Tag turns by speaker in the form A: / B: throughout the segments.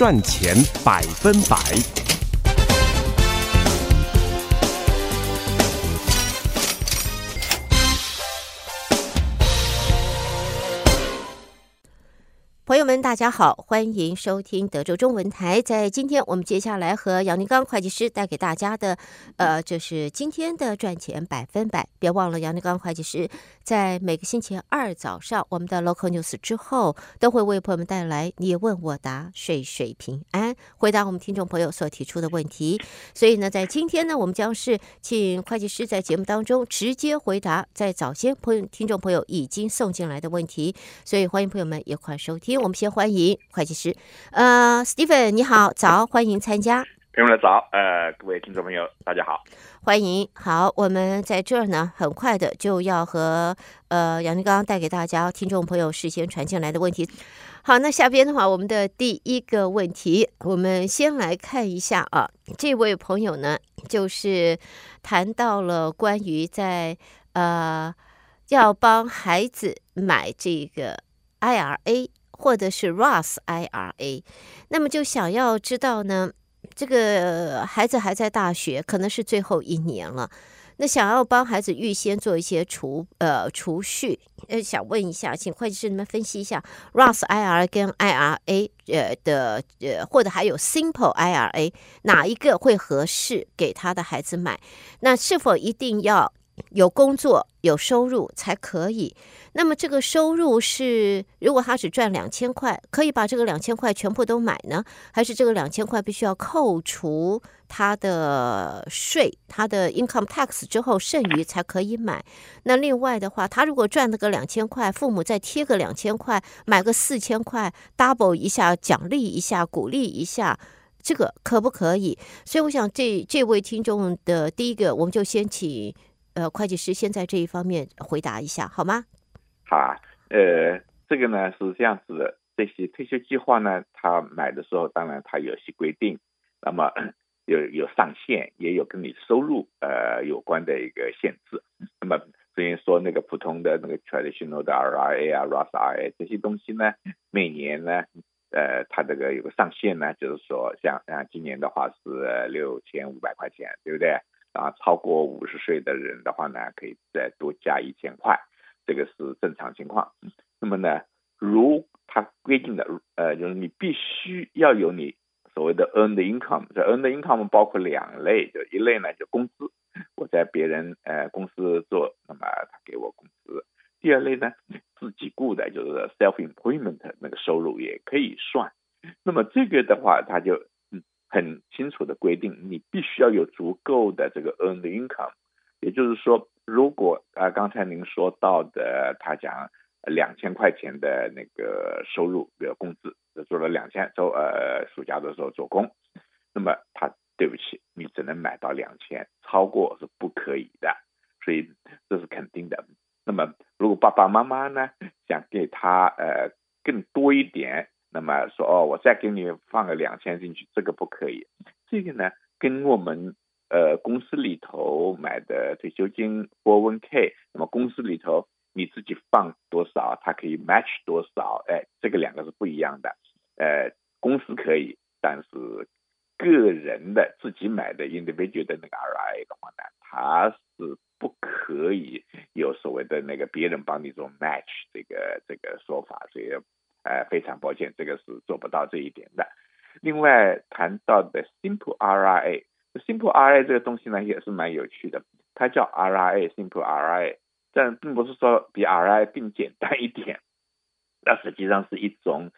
A: 赚钱百分百。
B: 朋友们，大家好，欢迎收听德州中文台。在今天，我们接下来和杨宁刚会计师带给大家的，呃，就是今天的赚钱百分百。别忘了，杨宁刚会计师在每个星期二早上，我们的 Local News 之后，都会为朋友们带来你问我答，岁岁平安，回答我们听众朋友所提出的问题。所以呢，在今天呢，我们将是请会计师在节目当中直接回答在早先朋友听众朋友已经送进来的问题。所以欢迎朋友们一块收听。我们先欢迎会计师，呃，Stephen，你好，早，欢迎参加。
C: 朋友们早，呃，各位听众朋友，大家好，
B: 欢迎。好，我们在这儿呢，很快的就要和呃杨立刚带给大家听众朋友事先传进来的问题。好，那下边的话，我们的第一个问题，我们先来看一下啊，这位朋友呢，就是谈到了关于在呃要帮孩子买这个 IRA。或者是 Roth IRA，那么就想要知道呢，这个孩子还在大学，可能是最后一年了，那想要帮孩子预先做一些储呃储蓄，呃，想问一下，请会计师你们分析一下 Roth IRA 跟 IRA 呃的呃，或者还有 Simple IRA 哪一个会合适给他的孩子买？那是否一定要有工作有收入才可以？那么这个收入是，如果他只赚两千块，可以把这个两千块全部都买呢？还是这个两千块必须要扣除他的税，他的 income tax 之后剩余才可以买？那另外的话，他如果赚了个两千块，父母再贴个两千块，买个四千块，double 一下，奖励一下，鼓励一下，这个可不可以？所以我想这这位听众的第一个，我们就先请呃会计师先在这一方面回答一下，好吗？
C: 好，呃，这个呢是这样子的，这些退休计划呢，他买的时候，当然他有些规定，那么 有有上限，也有跟你收入呃有关的一个限制。那么所以说那个普通的那个 traditional 的 RIA 啊、Roth IRA 这些东西呢，每年呢，呃，它这个有个上限呢，就是说像像今年的话是六千五百块钱，对不对？啊，超过五十岁的人的话呢，可以再多加一千块。这个是正常情况。那么呢，如他规定的，呃，就是你必须要有你所谓的 earned income。这 earned income 包括两类，就一类呢就工资，我在别人呃公司做，那么他给我工资。第二类呢，自己雇的，就是 self employment 那个收入也可以算。那么这个的话，他就很清楚的规定，你必须要有足够的这个 earned income，也就是说。如果啊，刚才您说到的，他讲两千块钱的那个收入比如工资，做了两千周，呃，暑假的时候做工，那么他对不起，你只能买到两千，超过是不可以的，所以这是肯定的。那么如果爸爸妈妈呢想给他呃更多一点，再给你放个两千进去，这个不可以。这个呢跟我们。呃，公司里头买的退休金 401k，那么公司里头你自己放多少，它可以 match 多少，哎，这个两个是不一样的。呃，公司可以，但是个人的自己买的 individual 的那个 RIA 的话呢，它是不可以有所谓的那个别人帮你做 match 这个这个说法，所以呃非常抱歉，这个是做不到这一点的。另外谈到的 simple RIA。Simple RIA 这个东西呢，也是蛮有趣的，它叫 RIA，Simple RIA，但并不是说比 RIA 更简单一点，那实际上是一种，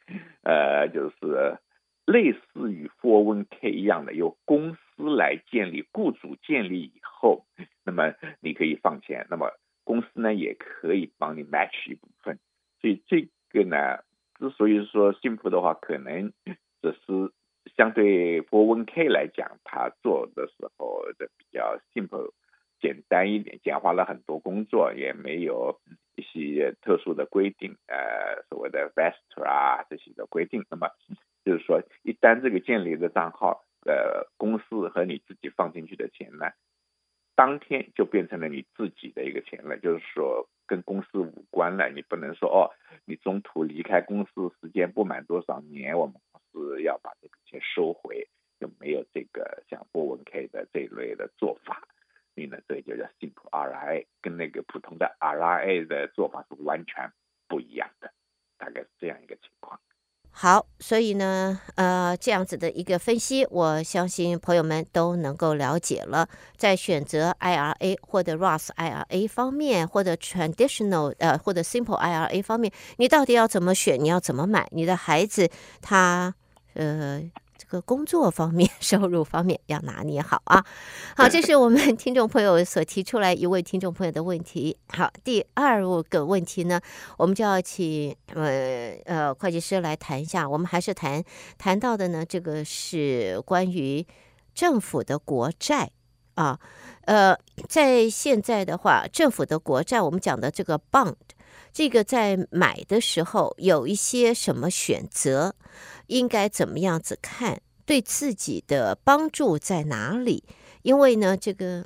C: 呃，就是类似于 401k 一样的，由公司来建立，雇主建立以后，那么你可以放钱，那么公司呢也可以帮你 match 一部分，所以这个呢，之所以说 Simple 的话，可能只是。相对 401k 来讲，他做的时候的比较 simple，简单一点，简化了很多工作，也没有一些特殊的规定，呃，所谓的 vest 啊这些的规定。那么就是说，一旦这个建立的账号，呃，公司和你自己放进去的钱呢，当天就变成了你自己的一个钱了，就是说跟公司无关了。你不能说哦，你中途离开公司时间不满多少年，我们。公司要把这笔钱收回，就没有这个像波纹 K 的这一类的做法。所以呢，这就叫 simple RIA，跟那个普通的 RIA 的做法是完全不一样的，大概是这样一个情况。
B: 好，所以呢，呃，这样子的一个分析，我相信朋友们都能够了解了。在选择 IRA 或者 Roth IRA 方面，或者 Traditional 呃或者 Simple IRA 方面，你到底要怎么选？你要怎么买？你的孩子他呃。个工作方面、收入方面要拿捏好啊！好，这是我们听众朋友所提出来一位听众朋友的问题。好，第二个问题呢，我们就要请呃呃会计师来谈一下。我们还是谈谈到的呢，这个是关于政府的国债啊。呃，在现在的话，政府的国债，我们讲的这个 bond，这个在买的时候有一些什么选择？应该怎么样子看？对自己的帮助在哪里？因为呢，这个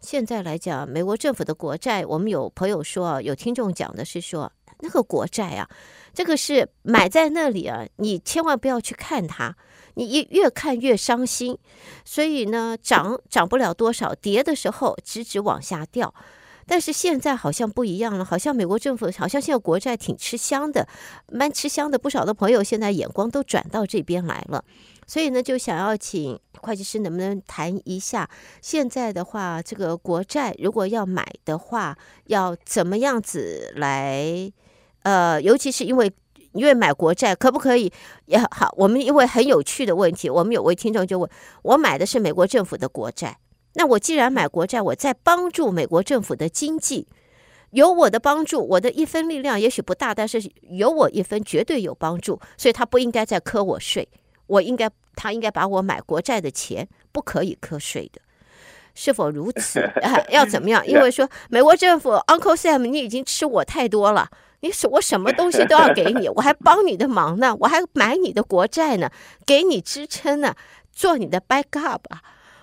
B: 现在来讲，美国政府的国债，我们有朋友说啊，有听众讲的是说，那个国债啊，这个是买在那里啊，你千万不要去看它，你一越看越伤心。所以呢，涨涨不了多少，跌的时候直直往下掉。但是现在好像不一样了，好像美国政府好像现在国债挺吃香的，蛮吃香的。不少的朋友现在眼光都转到这边来了，所以呢，就想要请会计师能不能谈一下，现在的话，这个国债如果要买的话，要怎么样子来？呃，尤其是因为因为买国债可不可以？也好，我们因为很有趣的问题，我们有位听众就问我买的是美国政府的国债。那我既然买国债，我在帮助美国政府的经济，有我的帮助，我的一分力量也许不大，但是有我一分绝对有帮助，所以他不应该再课我税，我应该他应该把我买国债的钱不可以课税的，是否如此？啊、要怎么样？因为说美国政府 Uncle Sam，你已经吃我太多了，你说我什么东西都要给你，我还帮你的忙呢，我还买你的国债呢，给你支撑呢，做你的 backup 啊。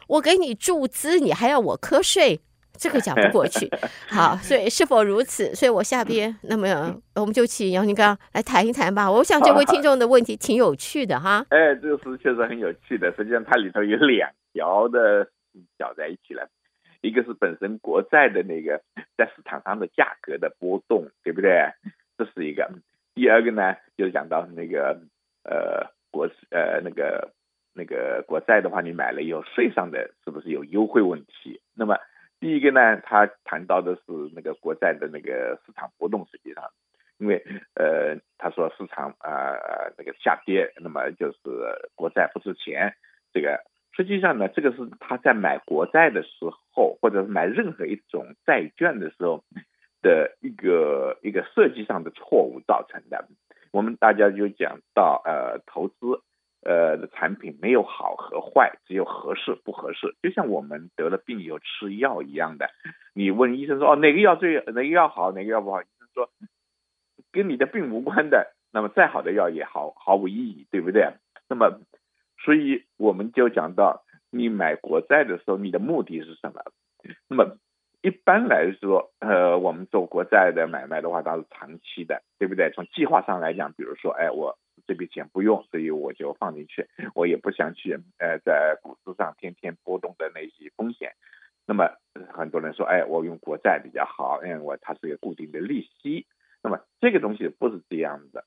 B: 我给你注资，你还要我瞌睡，这个讲不过去。好，所以是否如此？所以我下边那么我们就请杨金刚来谈一谈吧。我想这位听众的问题挺有趣的哈。
C: 哎，这个是确实很有趣的。实际上它里头有两条的搅在一起了，一个是本身国债的那个在市场上的价格的波动，对不对？这是一个。第二个呢，就讲到那个呃国呃那个。那个国债的话，你买了以后税上的是不是有优惠问题？那么第一个呢，他谈到的是那个国债的那个市场波动，实际上，因为呃，他说市场啊呃那个下跌，那么就是国债不值钱。这个实际上呢，这个是他在买国债的时候，或者是买任何一种债券的时候的一个一个设计上的错误造成的。我们大家就讲到呃投资。呃，产品没有好和坏，只有合适不合适。就像我们得了病以后吃药一样的，你问医生说哦哪个药最哪个药好，哪个药不好？医生说跟你的病无关的，那么再好的药也毫毫无意义，对不对？那么，所以我们就讲到，你买国债的时候，你的目的是什么？那么一般来说，呃，我们做国债的买卖的话，它是长期的，对不对？从计划上来讲，比如说，哎，我。这笔钱不用，所以我就放进去。我也不想去，呃，在股市上天天波动的那些风险。那么很多人说，哎，我用国债比较好，因为我它是一个固定的利息。那么这个东西不是这样的。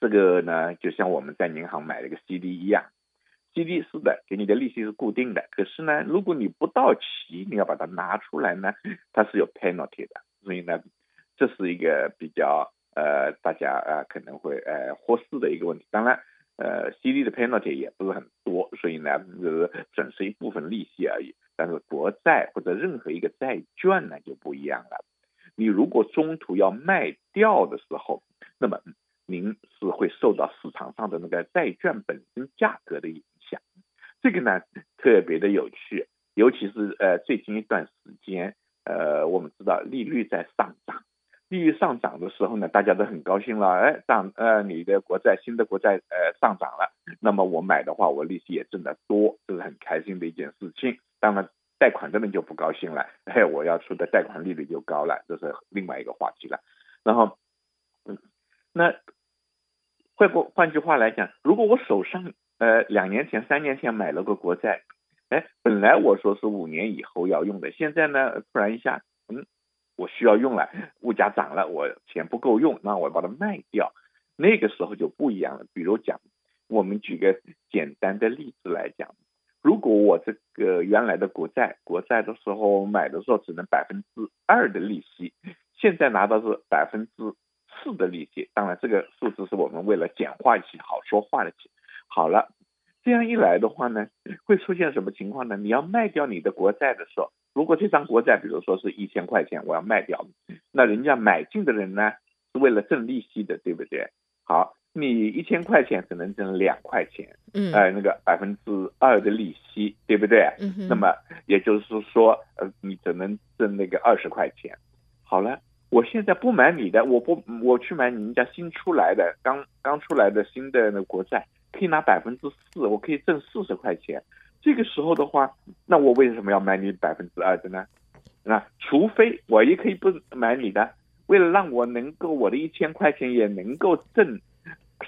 C: 这个呢，就像我们在银行买了个 CD 一样，CD 是的，给你的利息是固定的。可是呢，如果你不到期，你要把它拿出来呢，它是有 penalty 的。所以呢，这是一个比较。呃，大家呃可能会呃忽视的一个问题，当然，呃，CD 的 penalty 也不是很多，所以呢，就是损失一部分利息而已。但是国债或者任何一个债券呢就不一样了，你如果中途要卖掉的时候，那么您是会受到市场上的那个债券本身价格的影响，这个呢特别的有趣，尤其是呃最近一段时间，呃，我们知道利率在上涨。利率上涨的时候呢，大家都很高兴了。哎，涨呃，你的国债新的国债呃上涨了，那么我买的话，我利息也挣得多，这是很开心的一件事情。当然，贷款的人就不高兴了，哎，我要出的贷款利率就高了，这是另外一个话题了。然后，嗯，那换过换句话来讲，如果我手上呃两年前、三年前买了个国债，哎，本来我说是五年以后要用的，现在呢突然一下，嗯，我需要用了，物价涨了，我钱不够用，那我把它卖掉，那个时候就不一样了。比如讲，我们举个简单的例子来讲，如果我这个原来的国债，国债的时候买的时候只能百分之二的利息，现在拿到是百分之。四的利息，当然这个数字是我们为了简化一些好说话的。好了，这样一来的话呢，会出现什么情况呢？你要卖掉你的国债的时候，如果这张国债比如说是一千块钱，我要卖掉，那人家买进的人呢是为了挣利息的，对不对？好，你一千块钱只能挣两块钱，嗯，呃，那个百分之二的利息，对不对？嗯哼。那么也就是说，呃，你只能挣那个二十块钱。好了。我现在不买你的，我不，我去买你们家新出来的，刚刚出来的新的那国债，可以拿百分之四，我可以挣四十块钱。这个时候的话，那我为什么要买你百分之二的呢？那除非我也可以不买你的，为了让我能够我的一千块钱也能够挣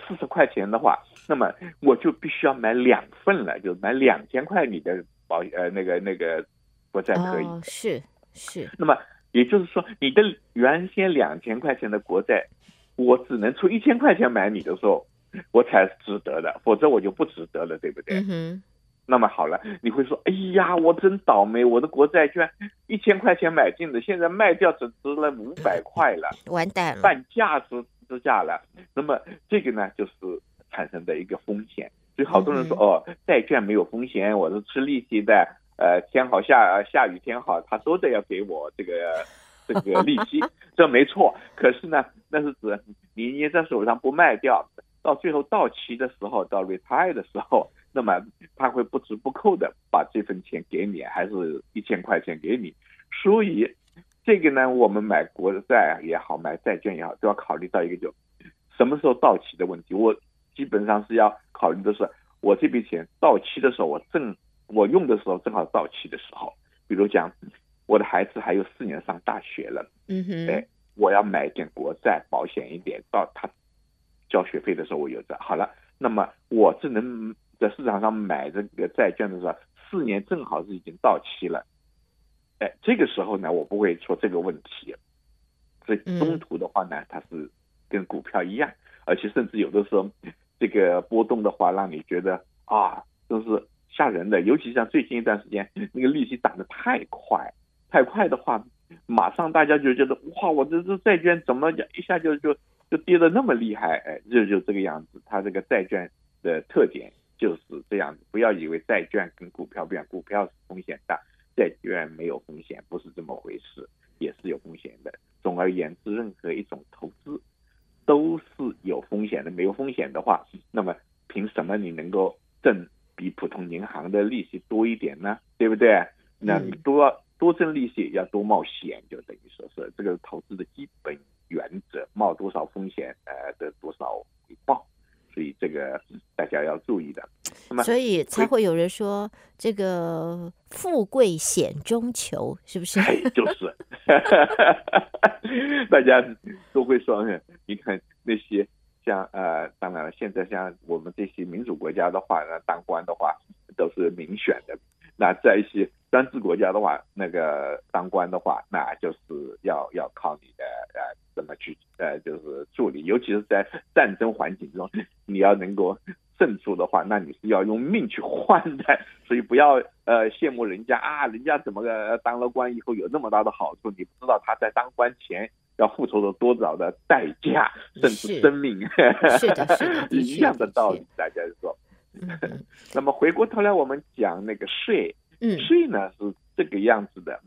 C: 四十块钱的话，那么我就必须要买两份了，就买两千块你的保呃那个那个国债可以。
B: 哦，是是。
C: 那么。也就是说，你的原先两千块钱的国债，我只能出一千块钱买你的时候，我才值得的，否则我就不值得了，对不对？嗯哼。那么好了，你会说，哎呀，我真倒霉，我的国债居然一千块钱买进的，现在卖掉只值了五百块了，
B: 完蛋了，
C: 半价之之价了。那么这个呢，就是产生的一个风险。所以好多人说，哦，债券没有风险，我是吃利息的。呃，天好下下雨天好，他都得要给我这个这个利息，这没错。可是呢，那是指你捏在手上不卖掉，到最后到期的时候，到 retire 的时候，那么他会不折不扣的把这份钱给你，还是一千块钱给你。所以这个呢，我们买国债也好，买债券也好，都要考虑到一个就什么时候到期的问题。我基本上是要考虑的是，我这笔钱到期的时候，我正。我用的时候正好到期的时候，比如讲，我的孩子还有四年上大学了，嗯哼，哎，我要买点国债保险一点，到他交学费的时候我有着。好了，那么我只能在市场上买这个债券的时候，四年正好是已经到期了，哎，这个时候呢，我不会说这个问题，所以中途的话呢，它是跟股票一样，而且甚至有的时候这个波动的话，让你觉得啊，都是。吓人的，尤其像最近一段时间，那个利息涨得太快，太快的话，马上大家就觉得哇，我这这债券怎么一下就就就跌得那么厉害？哎，就就这个样子。它这个债券的特点就是这样子。不要以为债券跟股票不一样，股票是风险大，债券没有风险，不是这么回事，也是有风险的。总而言之，任何一种投资都是有风险的。没有风险的话，那么凭什么你能够挣？比普通银行的利息多一点呢，对不对？那你多多挣利息，要多冒险，就等于说是这个投资的基本原则，冒多少风险，呃，得多少所以这个大家要注意的。那么，
B: 所以才会有人说这个富贵险中求，是不是？
C: 就是，大家都会说，你看那些。像呃，当然了，现在像我们这些民主国家的话呢，当官的话都是民选的。那在一些专制国家的话，那个当官的话，那就是要要靠你的呃怎么去呃就是助理，尤其是在战争环境中，你要能够胜出的话，那你是要用命去换的。所以不要呃羡慕人家啊，人家怎么个当了官以后有那么大的好处，你不知道他在当官前。要付出了多少的代价，甚至生命，
B: 是的，是的，
C: 一样的道理。大家说，那么回过头来，我们讲那个税，嗯，税呢是这个样子的，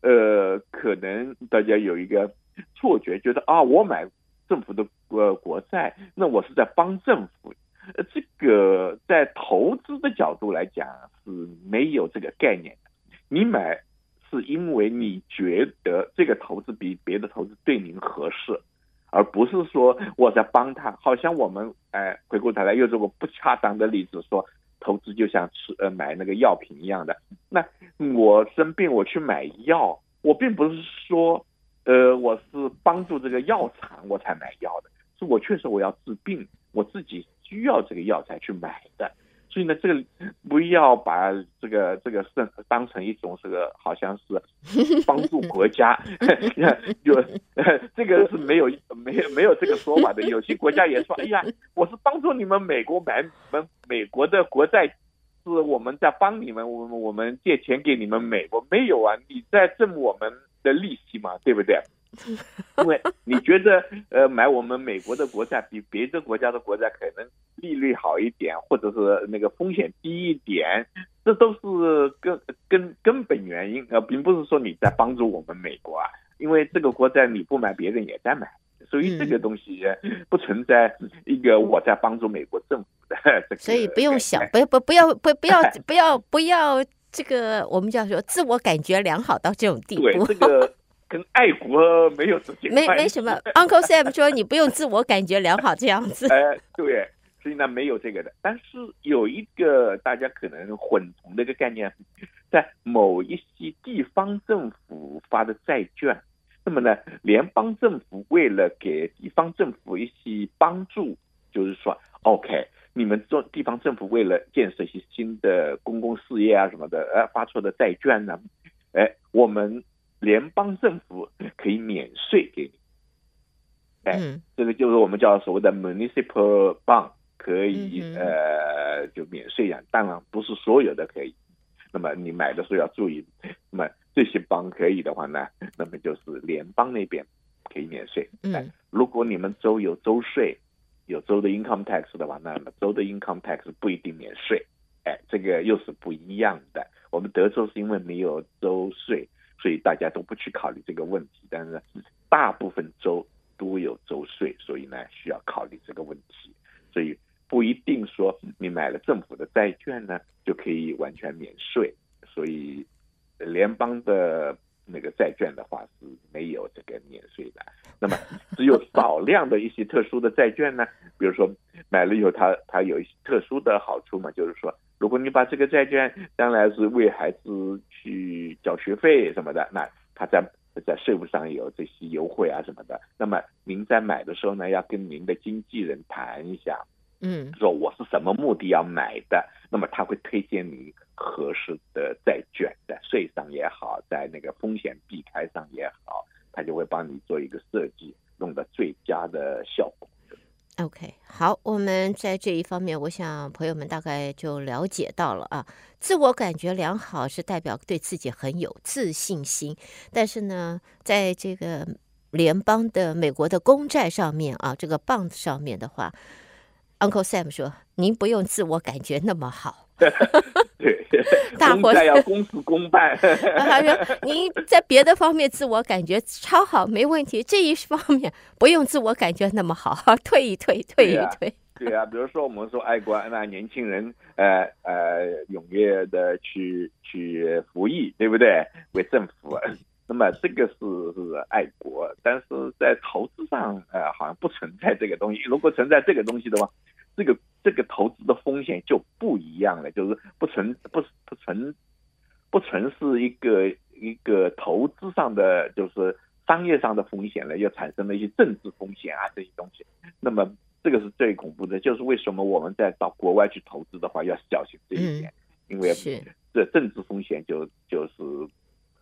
C: 呃，可能大家有一个错觉，觉得啊，我买政府的呃国债，那我是在帮政府，呃，这个在投资的角度来讲是没有这个概念的，你买。是因为你觉得这个投资比别的投资对您合适，而不是说我在帮他。好像我们哎，回过头来又这个不恰当的例子，说投资就像吃呃买那个药品一样的。那我生病我去买药，我并不是说呃我是帮助这个药厂我才买药的，是我确实我要治病，我自己需要这个药才去买的。所以呢，这个不要把这个这个是当成一种这个好像是 帮助国家，有 这个是没有没有没有这个说法的。有些国家也说，哎呀，我是帮助你们美国买们美国的国债，是我们在帮你们，我们我们借钱给你们美国，没有啊，你在挣我们的利息嘛，对不对？因为你觉得呃买我们美国的国债比别的国家的国债可能利率好一点，或者是那个风险低一点，这都是根根根本原因呃，并不是说你在帮助我们美国啊。因为这个国债你不买，别人也在买，所以这个东西不存在一个我在帮助美国政府的 这个。
B: 所以不用想，不不不要不不要不要不要这个我们叫说自我感觉良好到这种地步。
C: 对这个。跟爱国没有直接
B: 没没什么，Uncle Sam 说你不用自我感觉良好这样子。
C: 哎，对，所以呢没有这个的。但是有一个大家可能混同的一个概念，在某一些地方政府发的债券，那么呢，联邦政府为了给地方政府一些帮助，就是说，OK，你们做地方政府为了建设一些新的公共事业啊什么的，呃，发出的债券呢，哎，我们。联邦政府可以免税给你，哎，这个就是我们叫所谓的 municipal bond，可以呃就免税呀。当然不是所有的可以，那么你买的时候要注意，那么这些 bond 可以的话呢，那么就是联邦那边可以免税。嗯，如果你们州有州税，有州的 income tax 的话，那么州的 income tax 不一定免税。哎，这个又是不一样的。我们德州是因为没有州税。所以大家都不去考虑这个问题，但是大部分州都有州税，所以呢需要考虑这个问题。所以不一定说你买了政府的债券呢就可以完全免税。所以联邦的那个债券的话是没有这个免税的。那么只有少量的一些特殊的债券呢，比如说买了以后它它有一些特殊的好处嘛，就是说。如果你把这个债券将来是为孩子去缴学费什么的，那他在在税务上有这些优惠啊什么的。那么您在买的时候呢，要跟您的经纪人谈一下，嗯，说我是什么目的要买的，那么他会推荐你合适的债券，在税上也好，在那个风险避开上也好，他就会帮你做一个设计，弄得最佳的效果。
B: OK，好，我们在这一方面，我想朋友们大概就了解到了啊。自我感觉良好是代表对自己很有自信心，但是呢，在这个联邦的美国的公债上面啊，这个棒子上面的话，Uncle Sam 说，您不用自我感觉那么好。大
C: 伙在要公事公办。
B: 他说：“您在别的方面自我感觉超好，没问题。这一方面不用自我感觉那么好，退一退，退一退。
C: 对啊”对啊，比如说我们说爱国，那年轻人呃呃踊跃的去去服役，对不对？为政府，那么这个是是爱国，但是在投资上呃好像不存在这个东西。如果存在这个东西的话，这个。这个投资的风险就不一样了，就是不纯不不纯不纯是一个一个投资上的，就是商业上的风险了，又产生了一些政治风险啊这些东西。那么这个是最恐怖的，就是为什么我们在到国外去投资的话要小心这一点，因为这政治风险就就是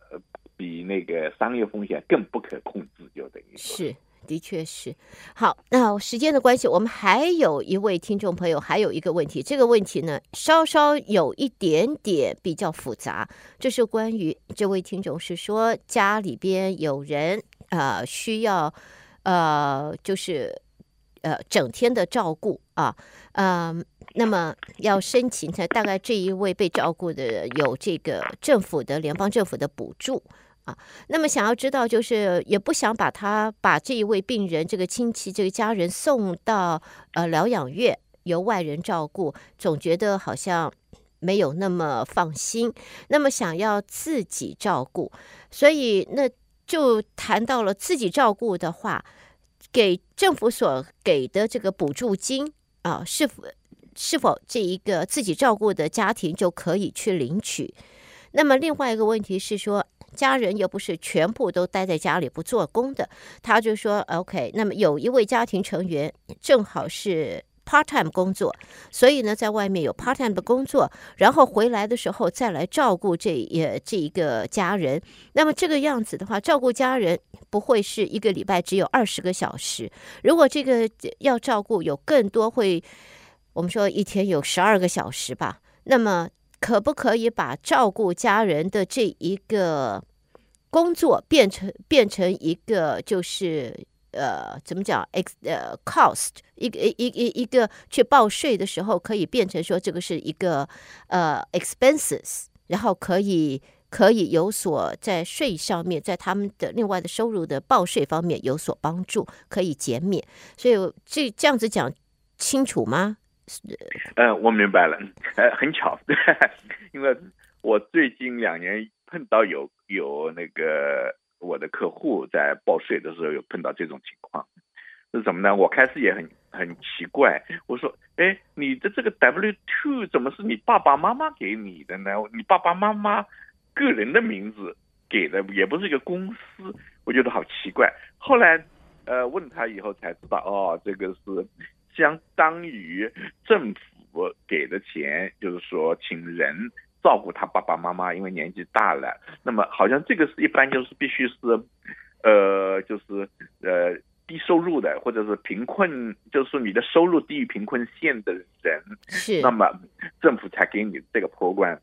C: 呃比那个商业风险更不可控制，就等于说
B: 是。的确是，好，那时间的关系，我们还有一位听众朋友，还有一个问题，这个问题呢，稍稍有一点点比较复杂，这是关于这位听众是说家里边有人呃需要呃就是呃整天的照顾啊，嗯、呃，那么要申请才大概这一位被照顾的有这个政府的联邦政府的补助。啊，那么想要知道，就是也不想把他把这一位病人这个亲戚这个家人送到呃疗养院由外人照顾，总觉得好像没有那么放心。那么想要自己照顾，所以那就谈到了自己照顾的话，给政府所给的这个补助金啊，是否是否这一个自己照顾的家庭就可以去领取？那么另外一个问题是说。家人又不是全部都待在家里不做工的，他就说：“OK，那么有一位家庭成员正好是 part time 工作，所以呢，在外面有 part time 的工作，然后回来的时候再来照顾这也这一个家人。那么这个样子的话，照顾家人不会是一个礼拜只有二十个小时。如果这个要照顾有更多，会我们说一天有十二个小时吧。那么可不可以把照顾家人的这一个工作变成变成一个就是？呃，怎么讲呃，cost 一个一一一一个去报税的时候，可以变成说这个是一个呃 expenses，然后可以可以有所在税上面，在他们的另外的收入的报税方面有所帮助，可以减免。所以这这样子讲清楚吗？
C: 呃，我明白了。呃，很巧，因为我最近两年碰到有有那个。我的客户在报税的时候有碰到这种情况，是什么呢？我开始也很很奇怪，我说：“哎，你的这个 W two 怎么是你爸爸妈妈给你的呢？你爸爸妈妈个人的名字给的，也不是一个公司，我觉得好奇怪。”后来呃问他以后才知道，哦，这个是相当于政府给的钱，就是说请人。照顾他爸爸妈妈，因为年纪大了，那么好像这个是一般就是必须是，呃，就是呃低收入的或者是贫困，就是你的收入低于贫困线的人，
B: 是，
C: 那么政府才给你这个 program。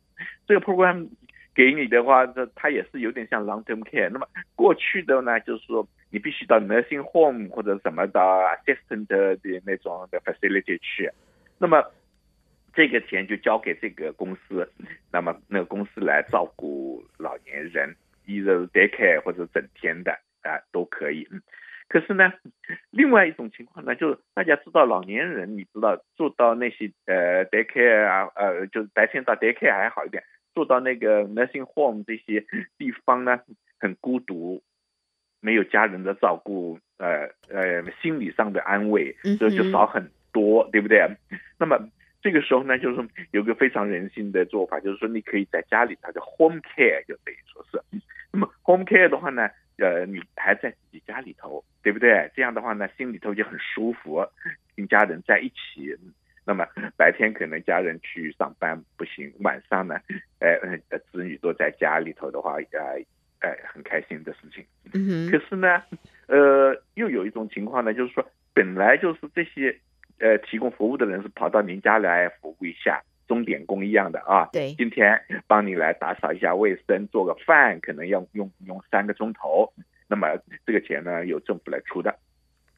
C: 这个 program 给你的话，这它也是有点像 long term care。那么过去的呢，就是说你必须到 nursing home 或者什么的 assistant 的那种的 facility 去，那么。这个钱就交给这个公司，那么那个公司来照顾老年人，一个 daycare 或者整天的啊都可以。可是呢，另外一种情况呢，就是大家知道老年人，你知道住到那些呃 daycare 啊，呃就是白天到 daycare 还好一点，住到那个 nursing home 这些地方呢，很孤独，没有家人的照顾，呃呃心理上的安慰，这就少很多，对不对？那么。这个时候呢，就是有个非常人性的做法，就是说你可以在家里，它叫 home care，就等于说是。那么 home care 的话呢，呃，你还在自己家里头，对不对？这样的话呢，心里头就很舒服，跟家人在一起。那么白天可能家人去上班不行，晚上呢，呃呃，子女都在家里头的话，呃呃，很开心的事情。
B: 嗯。
C: 可是呢，呃，又有一种情况呢，就是说本来就是这些。呃，提供服务的人是跑到您家来服务一下，钟点工一样的啊。
B: 对，
C: 今天帮你来打扫一下卫生，做个饭，可能要用用三个钟头。那么这个钱呢，由政府来出的。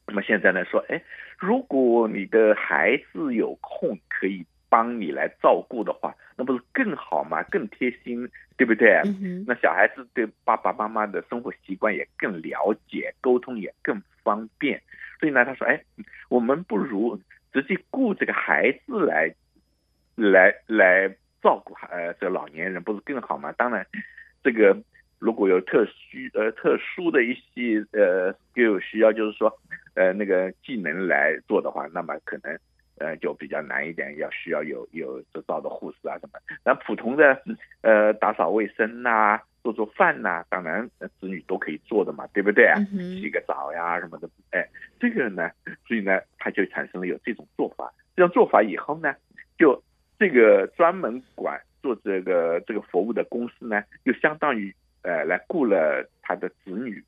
C: 那么现在呢，说，哎，如果你的孩子有空可以帮你来照顾的话，那不是更好吗？更贴心，对不对？
B: 嗯。
C: 那小孩子对爸爸妈妈的生活习惯也更了解，沟通也更方便。所以呢，他说，哎，我们不如。直接雇这个孩子来，来来照顾呃这个老年人，不是更好吗？当然，这个如果有特需呃特殊的一些呃就需要，就是说呃那个技能来做的话，那么可能呃就比较难一点，要需要有有执照的护士啊什么。那普通的呃打扫卫生呐、啊。做做饭呐、啊，当然子女都可以做的嘛，对不对啊？洗个澡呀什么的，哎，这个呢，所以呢，他就产生了有这种做法。这种做法以后呢，就这个专门管做这个这个服务的公司呢，就相当于呃来雇了他的子女，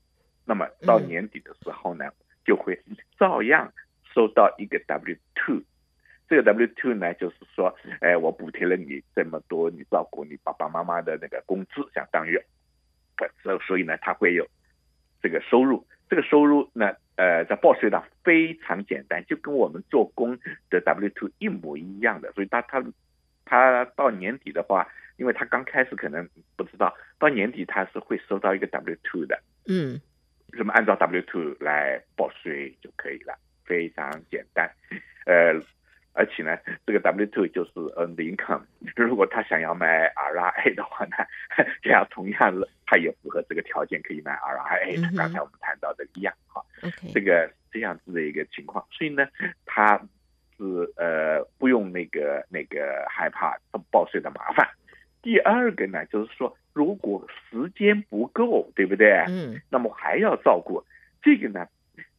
C: 那么到年底的时候呢，就会照样收到一个 W two。这个 W two 呢，就是说，哎，我补贴了你这么多，你照顾你爸爸妈妈的那个工资，相当于，所所以呢，他会有这个收入。这个收入呢，呃，在报税上非常简单，就跟我们做工的 W two 一模一样的。所以他他他到年底的话，因为他刚开始可能不知道，到年底他是会收到一个 W two 的。
B: 嗯，
C: 那么按照 W two 来报税就可以了，非常简单，呃。而且呢，这个 W two 就是呃 income，如果他想要买 RIA 的话呢，这样同样的他也符合这个条件，可以买 RIA。嗯。刚才我们谈到的一样哈这个这样子的一个情况，所以呢，他是呃不用那个那个害怕报税的麻烦。第二个呢，就是说如果时间不够，对不对？
B: 嗯。
C: 那么还要照顾这个呢？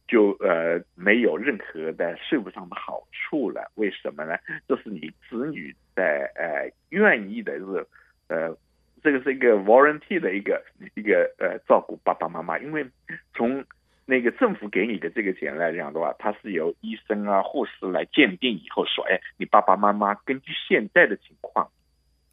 C: 就呃没有任何的税务上的好处了。为什么呢？这是你子女在呃愿意的，是呃这个是一个 warranty 的一个一个呃照顾爸爸妈妈，因为从那个政府给你的这个钱来讲的话，它是由医生啊护士来鉴定以后说，哎，你爸爸妈妈根据现在的情况，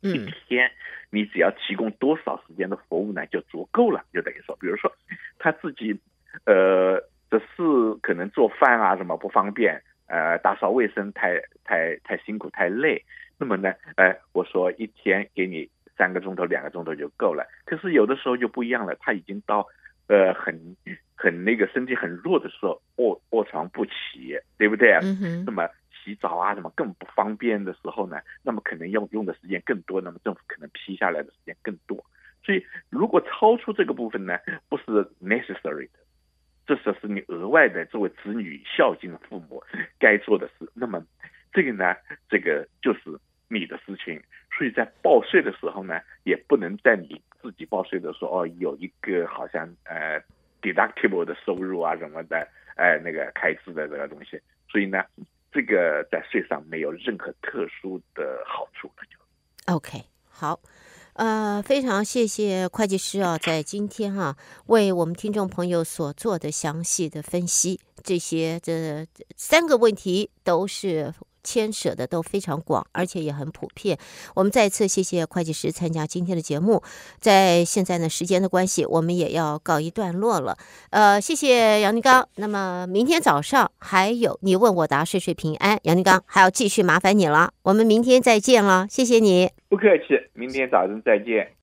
C: 一天你只要提供多少时间的服务呢，就足够了。就等于说，比如说他自己呃。只是可能做饭啊什么不方便，呃，打扫卫生太太太辛苦太累，那么呢，呃，我说一天给你三个钟头两个钟头就够了。可是有的时候就不一样了，他已经到呃很很那个身体很弱的时候，卧卧床不起，对不对啊？嗯。那么洗澡啊什么更不方便的时候呢，那么可能用用的时间更多，那么政府可能批下来的时间更多。所以如果超出这个部分呢，不是 necessary 的。这是是你额外的作为子女孝敬父母该做的事。那么，这个呢，这个就是你的事情。所以在报税的时候呢，也不能在你自己报税的时候哦，有一个好像呃 deductible 的收入啊什么的，哎那个开支的这个东西。所以呢，这个在税上没有任何特殊的好处。那就
B: OK 好。呃，非常谢谢会计师啊，在今天哈、啊、为我们听众朋友所做的详细的分析，这些这三个问题都是。牵涉的都非常广，而且也很普遍。我们再次谢谢会计师参加今天的节目。在现在呢，时间的关系，我们也要告一段落了。呃，谢谢杨宁刚。那么明天早上还有你问我答，岁岁平安。杨宁刚还要继续麻烦你了。我们明天再见了，谢谢你。
C: 不客气，明天早上再见。